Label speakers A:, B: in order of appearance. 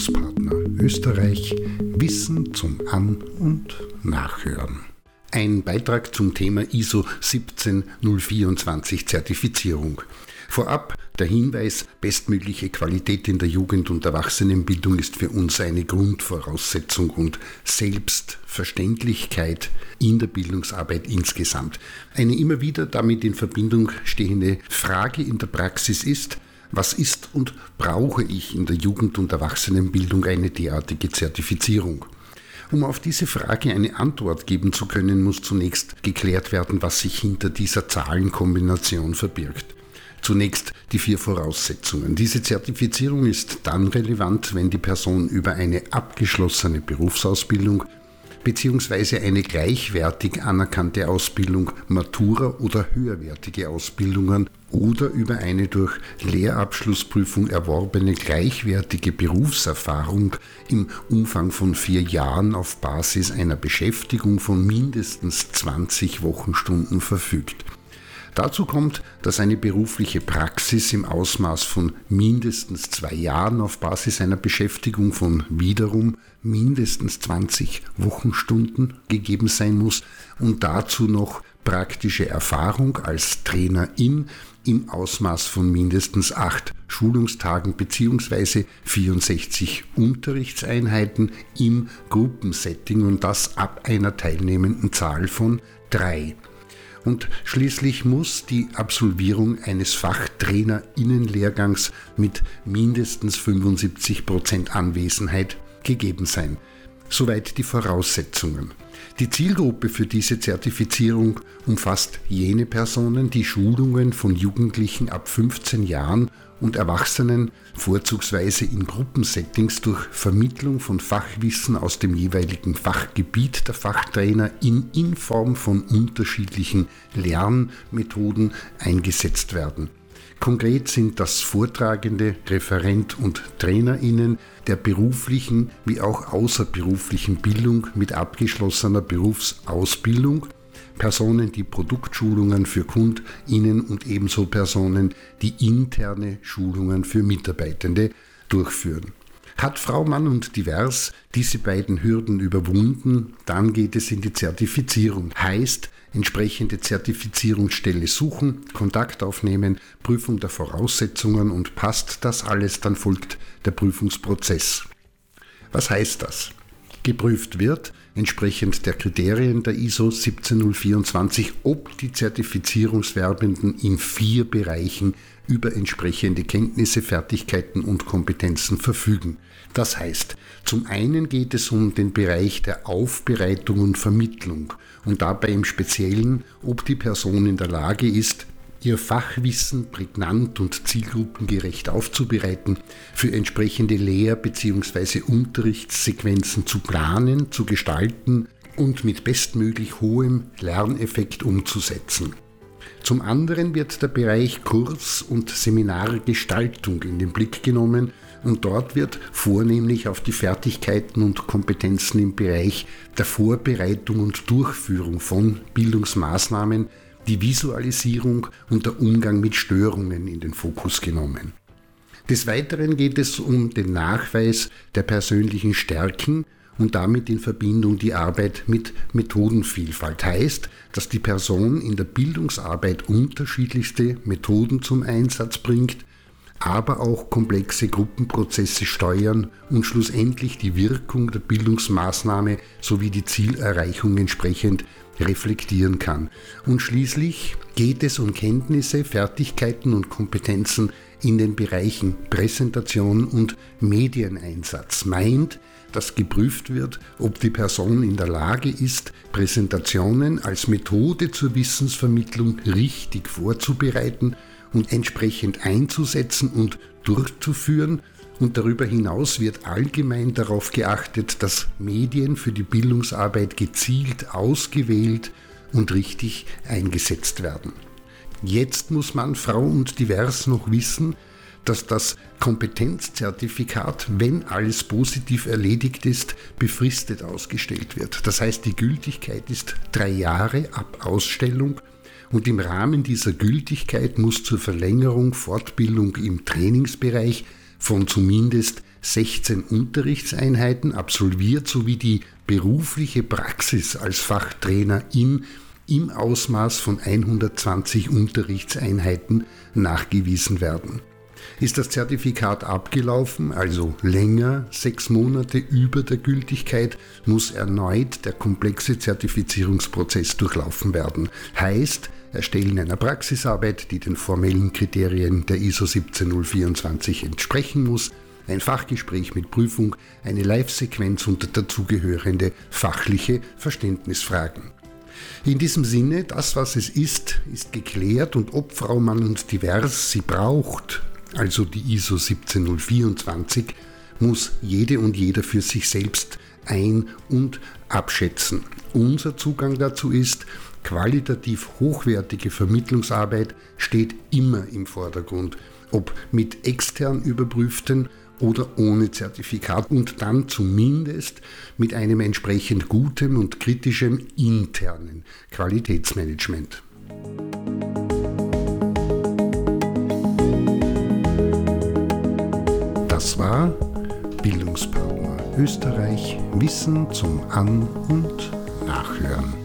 A: Bildungspartner Österreich Wissen zum An- und Nachhören. Ein Beitrag zum Thema ISO 17024 Zertifizierung. Vorab der Hinweis, bestmögliche Qualität in der Jugend- und Erwachsenenbildung ist für uns eine Grundvoraussetzung und Selbstverständlichkeit in der Bildungsarbeit insgesamt. Eine immer wieder damit in Verbindung stehende Frage in der Praxis ist, was ist und brauche ich in der Jugend- und Erwachsenenbildung eine derartige Zertifizierung? Um auf diese Frage eine Antwort geben zu können, muss zunächst geklärt werden, was sich hinter dieser Zahlenkombination verbirgt. Zunächst die vier Voraussetzungen. Diese Zertifizierung ist dann relevant, wenn die Person über eine abgeschlossene Berufsausbildung bzw. eine gleichwertig anerkannte Ausbildung, Matura oder höherwertige Ausbildungen oder über eine durch Lehrabschlussprüfung erworbene gleichwertige Berufserfahrung im Umfang von vier Jahren auf Basis einer Beschäftigung von mindestens 20 Wochenstunden verfügt. Dazu kommt, dass eine berufliche Praxis im Ausmaß von mindestens zwei Jahren auf Basis einer Beschäftigung von wiederum mindestens 20 Wochenstunden gegeben sein muss und dazu noch praktische Erfahrung als Trainerin im Ausmaß von mindestens acht Schulungstagen bzw. 64 Unterrichtseinheiten im Gruppensetting und das ab einer teilnehmenden Zahl von drei. Und schließlich muss die Absolvierung eines Fachtrainerinnenlehrgangs mit mindestens 75 Prozent Anwesenheit gegeben sein. Soweit die Voraussetzungen. Die Zielgruppe für diese Zertifizierung umfasst jene Personen, die Schulungen von Jugendlichen ab 15 Jahren und Erwachsenen vorzugsweise in Gruppensettings durch Vermittlung von Fachwissen aus dem jeweiligen Fachgebiet der Fachtrainer in, in Form von unterschiedlichen Lernmethoden eingesetzt werden. Konkret sind das Vortragende, Referent und Trainerinnen der beruflichen wie auch außerberuflichen Bildung mit abgeschlossener Berufsausbildung, Personen, die Produktschulungen für KundInnen und ebenso Personen, die interne Schulungen für Mitarbeitende durchführen. Hat Frau Mann und Divers diese beiden Hürden überwunden, dann geht es in die Zertifizierung. Heißt, entsprechende Zertifizierungsstelle suchen, Kontakt aufnehmen, Prüfung der Voraussetzungen und passt das alles, dann folgt der Prüfungsprozess. Was heißt das? Geprüft wird, entsprechend der Kriterien der ISO 17024, ob die Zertifizierungswerbenden in vier Bereichen über entsprechende Kenntnisse, Fertigkeiten und Kompetenzen verfügen. Das heißt, zum einen geht es um den Bereich der Aufbereitung und Vermittlung und dabei im Speziellen, ob die Person in der Lage ist, ihr Fachwissen prägnant und zielgruppengerecht aufzubereiten, für entsprechende Lehr- bzw. Unterrichtssequenzen zu planen, zu gestalten und mit bestmöglich hohem Lerneffekt umzusetzen. Zum anderen wird der Bereich Kurs- und Seminargestaltung in den Blick genommen und dort wird vornehmlich auf die Fertigkeiten und Kompetenzen im Bereich der Vorbereitung und Durchführung von Bildungsmaßnahmen, die Visualisierung und der Umgang mit Störungen in den Fokus genommen. Des Weiteren geht es um den Nachweis der persönlichen Stärken und damit in Verbindung die Arbeit mit Methodenvielfalt. Heißt, dass die Person in der Bildungsarbeit unterschiedlichste Methoden zum Einsatz bringt, aber auch komplexe Gruppenprozesse steuern und schlussendlich die Wirkung der Bildungsmaßnahme sowie die Zielerreichung entsprechend reflektieren kann. Und schließlich geht es um Kenntnisse, Fertigkeiten und Kompetenzen in den Bereichen Präsentation und Medieneinsatz. Meint, dass geprüft wird, ob die Person in der Lage ist, Präsentationen als Methode zur Wissensvermittlung richtig vorzubereiten und entsprechend einzusetzen und durchzuführen. Und darüber hinaus wird allgemein darauf geachtet, dass Medien für die Bildungsarbeit gezielt ausgewählt und richtig eingesetzt werden. Jetzt muss man Frau und Divers noch wissen, dass das Kompetenzzertifikat, wenn alles positiv erledigt ist, befristet ausgestellt wird. Das heißt, die Gültigkeit ist drei Jahre ab Ausstellung und im Rahmen dieser Gültigkeit muss zur Verlängerung Fortbildung im Trainingsbereich von zumindest 16 Unterrichtseinheiten absolviert sowie die berufliche Praxis als Fachtrainer in im Ausmaß von 120 Unterrichtseinheiten nachgewiesen werden. Ist das Zertifikat abgelaufen, also länger, sechs Monate über der Gültigkeit, muss erneut der komplexe Zertifizierungsprozess durchlaufen werden. Heißt, Erstellen einer Praxisarbeit, die den formellen Kriterien der ISO 17024 entsprechen muss, ein Fachgespräch mit Prüfung, eine Live-Sequenz und dazugehörende fachliche Verständnisfragen. In diesem Sinne, das, was es ist, ist geklärt und ob Frau Mann und Divers sie braucht, also die ISO 17024, muss jede und jeder für sich selbst ein- und abschätzen. Unser Zugang dazu ist, qualitativ hochwertige Vermittlungsarbeit steht immer im Vordergrund, ob mit extern überprüften oder ohne Zertifikat und dann zumindest mit einem entsprechend guten und kritischem internen Qualitätsmanagement. Das war Bildungspartner Österreich Wissen zum An- und Nachhören.